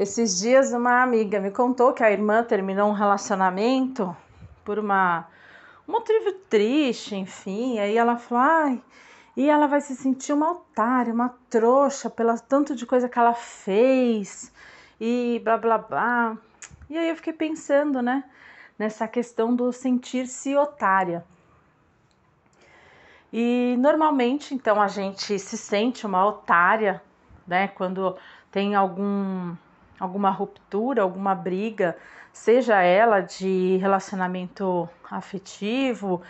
Esses dias uma amiga me contou que a irmã terminou um relacionamento por uma um motivo triste, enfim. Aí ela falou: "Ai, e ela vai se sentir uma otária, uma trouxa pela tanto de coisa que ela fez e blá blá blá". E aí eu fiquei pensando, né, nessa questão do sentir-se otária. E normalmente, então, a gente se sente uma otária, né, quando tem algum alguma ruptura, alguma briga, seja ela de relacionamento afetivo,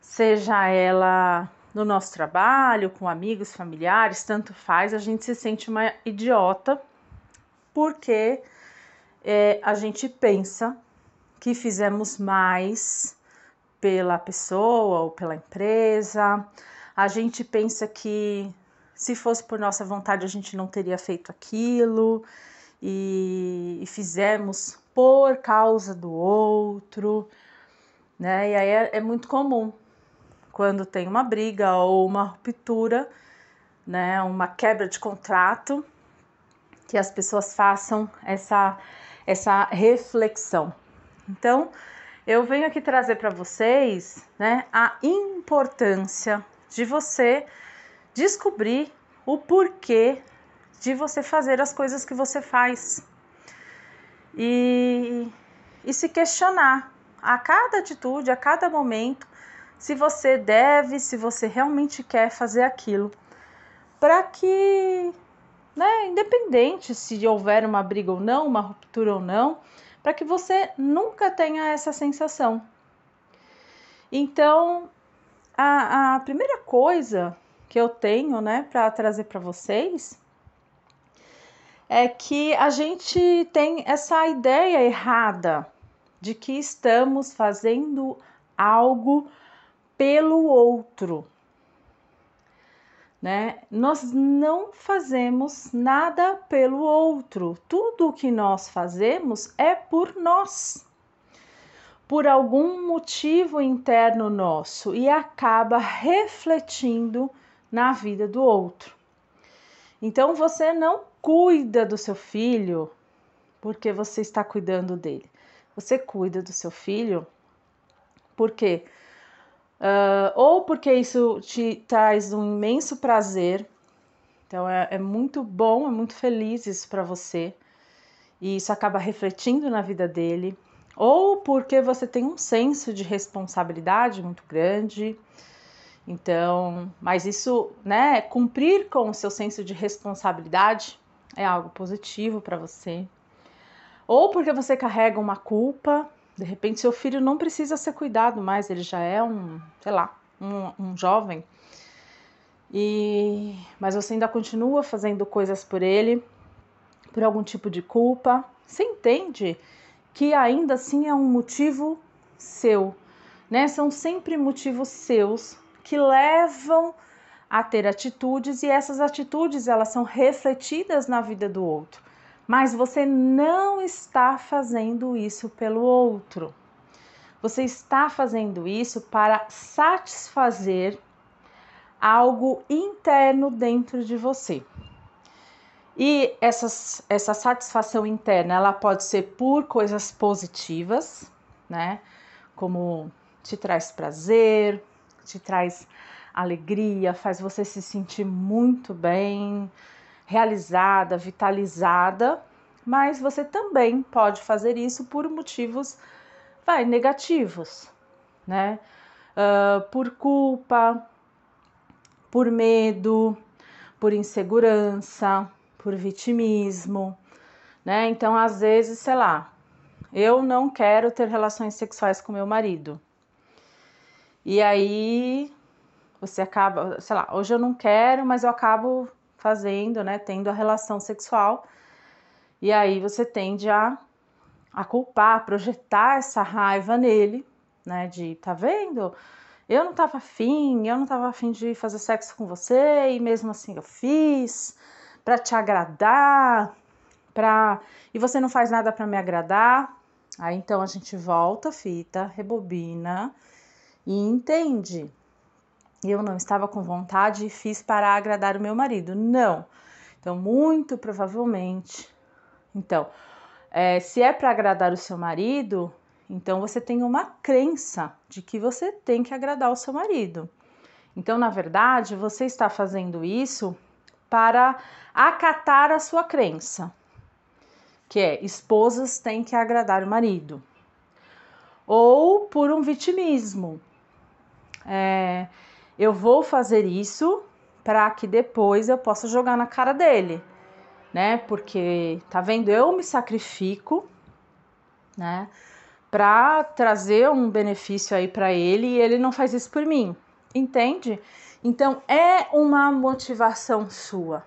seja ela no nosso trabalho, com amigos, familiares, tanto faz, a gente se sente uma idiota porque é, a gente pensa que fizemos mais pela pessoa ou pela empresa, a gente pensa que se fosse por nossa vontade a gente não teria feito aquilo e, e fizemos por causa do outro, né? E aí é, é muito comum quando tem uma briga ou uma ruptura, né? Uma quebra de contrato, que as pessoas façam essa essa reflexão. Então, eu venho aqui trazer para vocês, né, a importância de você descobrir o porquê de você fazer as coisas que você faz. E, e se questionar a cada atitude, a cada momento, se você deve, se você realmente quer fazer aquilo. Para que, né, independente se houver uma briga ou não, uma ruptura ou não, para que você nunca tenha essa sensação. Então, a, a primeira coisa que eu tenho, né, para trazer para vocês é que a gente tem essa ideia errada de que estamos fazendo algo pelo outro. Né? Nós não fazemos nada pelo outro. Tudo o que nós fazemos é por nós. Por algum motivo interno nosso e acaba refletindo na vida do outro. Então você não cuida do seu filho porque você está cuidando dele. Você cuida do seu filho porque uh, ou porque isso te traz um imenso prazer. Então é, é muito bom, é muito feliz isso para você e isso acaba refletindo na vida dele, ou porque você tem um senso de responsabilidade muito grande então, mas isso, né, cumprir com o seu senso de responsabilidade é algo positivo para você. Ou porque você carrega uma culpa, de repente seu filho não precisa ser cuidado mais, ele já é um, sei lá, um, um jovem. E mas você ainda continua fazendo coisas por ele por algum tipo de culpa. Você entende que ainda assim é um motivo seu, né? São sempre motivos seus que levam a ter atitudes e essas atitudes elas são refletidas na vida do outro. Mas você não está fazendo isso pelo outro. Você está fazendo isso para satisfazer algo interno dentro de você. E essas, essa satisfação interna, ela pode ser por coisas positivas, né? Como te traz prazer, te traz alegria, faz você se sentir muito bem, realizada, vitalizada, mas você também pode fazer isso por motivos vai, negativos, né? Uh, por culpa, por medo, por insegurança, por vitimismo, né? Então, às vezes, sei lá, eu não quero ter relações sexuais com meu marido. E aí você acaba, sei lá, hoje eu não quero, mas eu acabo fazendo, né, tendo a relação sexual. E aí você tende a, a culpar, a projetar essa raiva nele, né, de tá vendo? Eu não tava afim, eu não tava afim de fazer sexo com você e mesmo assim eu fiz para te agradar, para e você não faz nada para me agradar. Aí então a gente volta a fita, rebobina e entende. Eu não estava com vontade e fiz para agradar o meu marido. Não. Então, muito provavelmente, Então, é, se é para agradar o seu marido, então você tem uma crença de que você tem que agradar o seu marido. Então, na verdade, você está fazendo isso para acatar a sua crença, que é esposas têm que agradar o marido, ou por um vitimismo. É, eu vou fazer isso para que depois eu possa jogar na cara dele, né? Porque tá vendo, eu me sacrifico, né? Para trazer um benefício aí para ele e ele não faz isso por mim, entende? Então é uma motivação sua.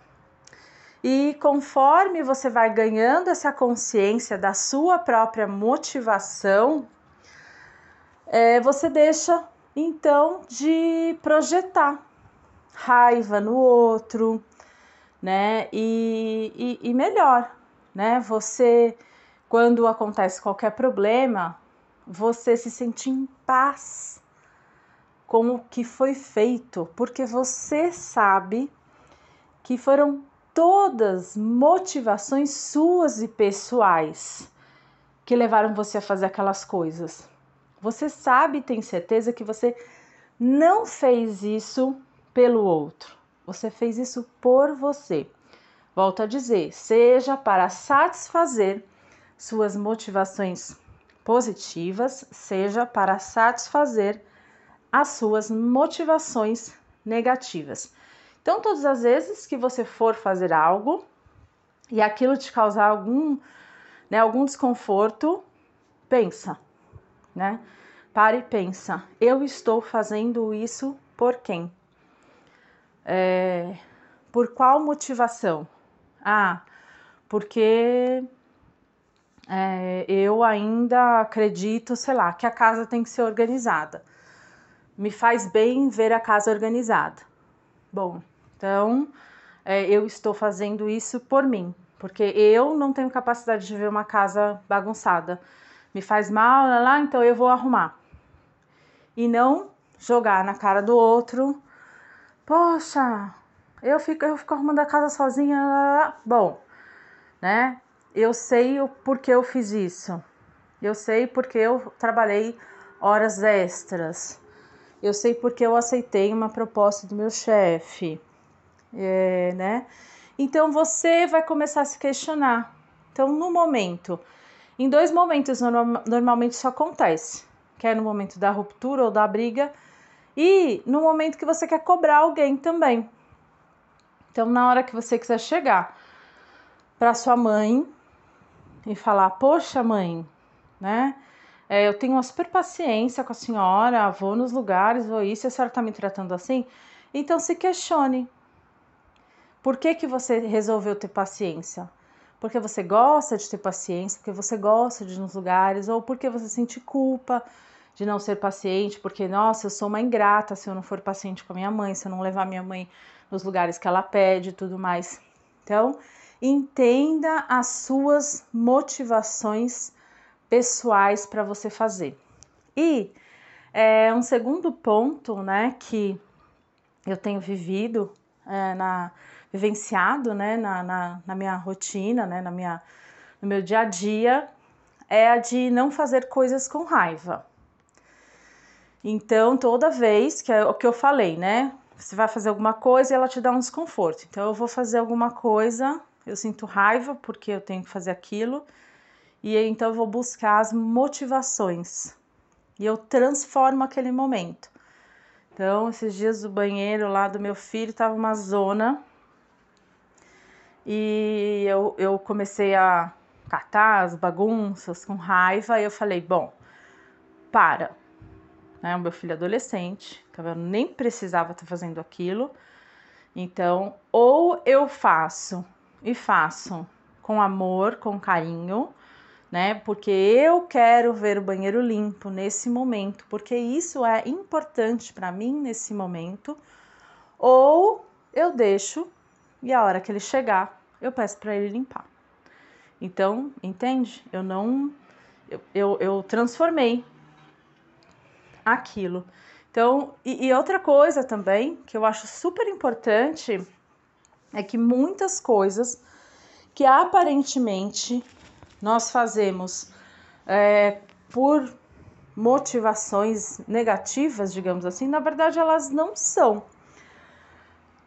E conforme você vai ganhando essa consciência da sua própria motivação, é, você deixa então de projetar raiva no outro, né? E, e, e melhor, né? Você, quando acontece qualquer problema, você se sente em paz com o que foi feito, porque você sabe que foram todas motivações suas e pessoais que levaram você a fazer aquelas coisas. Você sabe, tem certeza que você não fez isso pelo outro. Você fez isso por você. Volto a dizer, seja para satisfazer suas motivações positivas, seja para satisfazer as suas motivações negativas. Então, todas as vezes que você for fazer algo e aquilo te causar algum, né, algum desconforto, pensa, né? Pare e pensa, eu estou fazendo isso por quem? É, por qual motivação? Ah, porque é, eu ainda acredito, sei lá, que a casa tem que ser organizada. Me faz bem ver a casa organizada. Bom, então é, eu estou fazendo isso por mim, porque eu não tenho capacidade de ver uma casa bagunçada. Me faz mal, lá, lá então eu vou arrumar. E não jogar na cara do outro Poxa, eu fico, eu fico arrumando a casa sozinha. Bom, né? Eu sei o porquê eu fiz isso. Eu sei porque eu trabalhei horas extras. Eu sei porque eu aceitei uma proposta do meu chefe, é, né? Então você vai começar a se questionar. Então, no momento, em dois momentos normalmente isso acontece, que é no momento da ruptura ou da briga e no momento que você quer cobrar alguém também. Então, na hora que você quiser chegar para sua mãe e falar: Poxa, mãe, né? É, eu tenho uma super paciência com a senhora, vou nos lugares, vou isso, e a senhora está me tratando assim. Então, se questione. Por que, que você resolveu ter paciência? Porque você gosta de ter paciência, porque você gosta de ir nos lugares, ou porque você sente culpa de não ser paciente, porque, nossa, eu sou uma ingrata se eu não for paciente com a minha mãe, se eu não levar minha mãe nos lugares que ela pede e tudo mais. Então, entenda as suas motivações pessoais para você fazer. E é, um segundo ponto, né, que eu tenho vivido, é, na, vivenciado, né, na, na, na minha rotina, né, na minha, no meu dia a dia, é a de não fazer coisas com raiva. Então, toda vez que é o que eu falei, né? Você vai fazer alguma coisa e ela te dá um desconforto. Então, eu vou fazer alguma coisa, eu sinto raiva porque eu tenho que fazer aquilo, e então eu vou buscar as motivações. E eu transformo aquele momento. Então, esses dias o banheiro lá do meu filho tava uma zona. E eu, eu comecei a catar as bagunças com raiva. E eu falei: bom, para, né? O meu filho adolescente, então eu nem precisava estar fazendo aquilo. Então, ou eu faço e faço com amor, com carinho, né? Porque eu quero ver o banheiro limpo nesse momento, porque isso é importante para mim nesse momento. Ou eu deixo e a hora que ele chegar, eu peço para ele limpar. Então, entende? Eu não. Eu, eu, eu transformei aquilo. Então, e, e outra coisa também que eu acho super importante é que muitas coisas que aparentemente nós fazemos é, por motivações negativas, digamos assim, na verdade elas não são.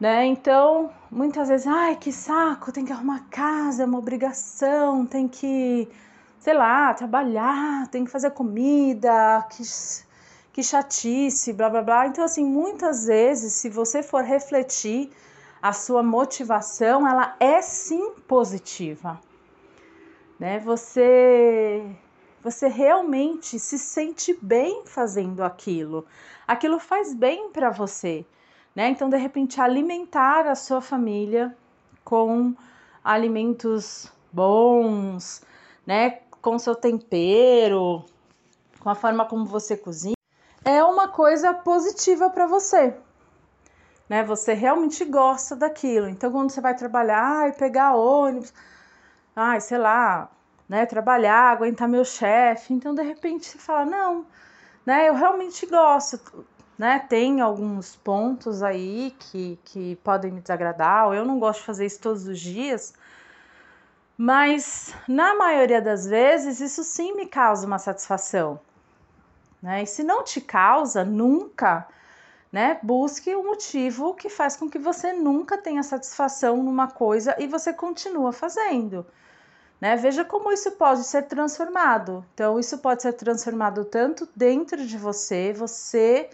Né? Então, muitas vezes, ai, que saco, tem que arrumar casa, é uma obrigação, tem que, sei lá, trabalhar, tem que fazer comida, que, que chatice, blá blá blá. Então, assim, muitas vezes, se você for refletir, a sua motivação, ela é sim positiva. Né? Você você realmente se sente bem fazendo aquilo. Aquilo faz bem para você, né? Então, de repente, alimentar a sua família com alimentos bons, né? Com seu tempero, com a forma como você cozinha, é uma coisa positiva para você. Né? Você realmente gosta daquilo. Então, quando você vai trabalhar e pegar ônibus, ai, sei lá, né, trabalhar, aguentar meu chefe. Então, de repente, você fala: "Não, né, eu realmente gosto" né? Tem alguns pontos aí que, que podem me desagradar, eu não gosto de fazer isso todos os dias, mas na maioria das vezes isso sim me causa uma satisfação, né? E se não te causa, nunca, né? Busque o um motivo que faz com que você nunca tenha satisfação numa coisa e você continua fazendo. Né? Veja como isso pode ser transformado. Então, isso pode ser transformado tanto dentro de você, você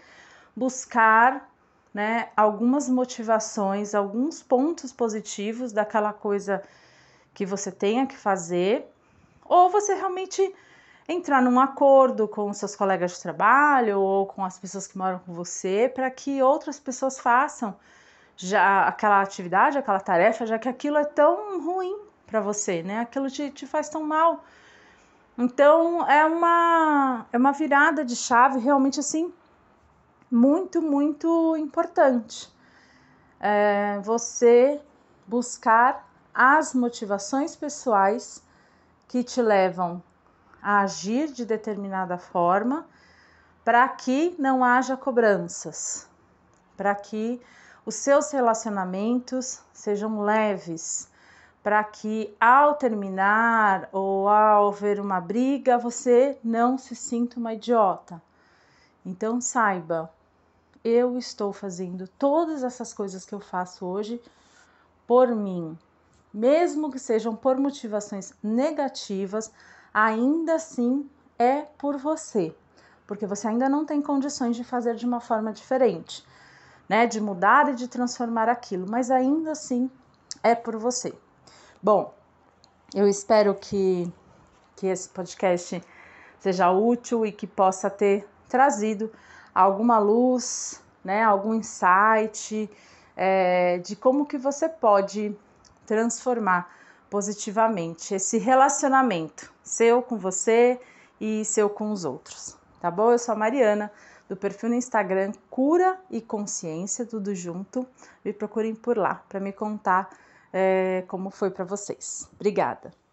buscar né, algumas motivações, alguns pontos positivos daquela coisa que você tenha que fazer, ou você realmente entrar num acordo com seus colegas de trabalho ou com as pessoas que moram com você para que outras pessoas façam já aquela atividade, aquela tarefa, já que aquilo é tão ruim para você, né? Aquilo te, te faz tão mal. Então é uma é uma virada de chave realmente assim muito, muito importante. É você buscar as motivações pessoais que te levam a agir de determinada forma para que não haja cobranças, para que os seus relacionamentos sejam leves, para que ao terminar ou ao ver uma briga você não se sinta uma idiota. Então saiba, eu estou fazendo todas essas coisas que eu faço hoje por mim, mesmo que sejam por motivações negativas, ainda assim é por você, porque você ainda não tem condições de fazer de uma forma diferente, né? De mudar e de transformar aquilo, mas ainda assim é por você. Bom, eu espero que, que esse podcast seja útil e que possa ter trazido alguma luz, né, algum insight é, de como que você pode transformar positivamente esse relacionamento seu com você e seu com os outros, tá bom? Eu sou a Mariana do perfil no Instagram Cura e Consciência, tudo junto. Me procurem por lá para me contar é, como foi para vocês. Obrigada.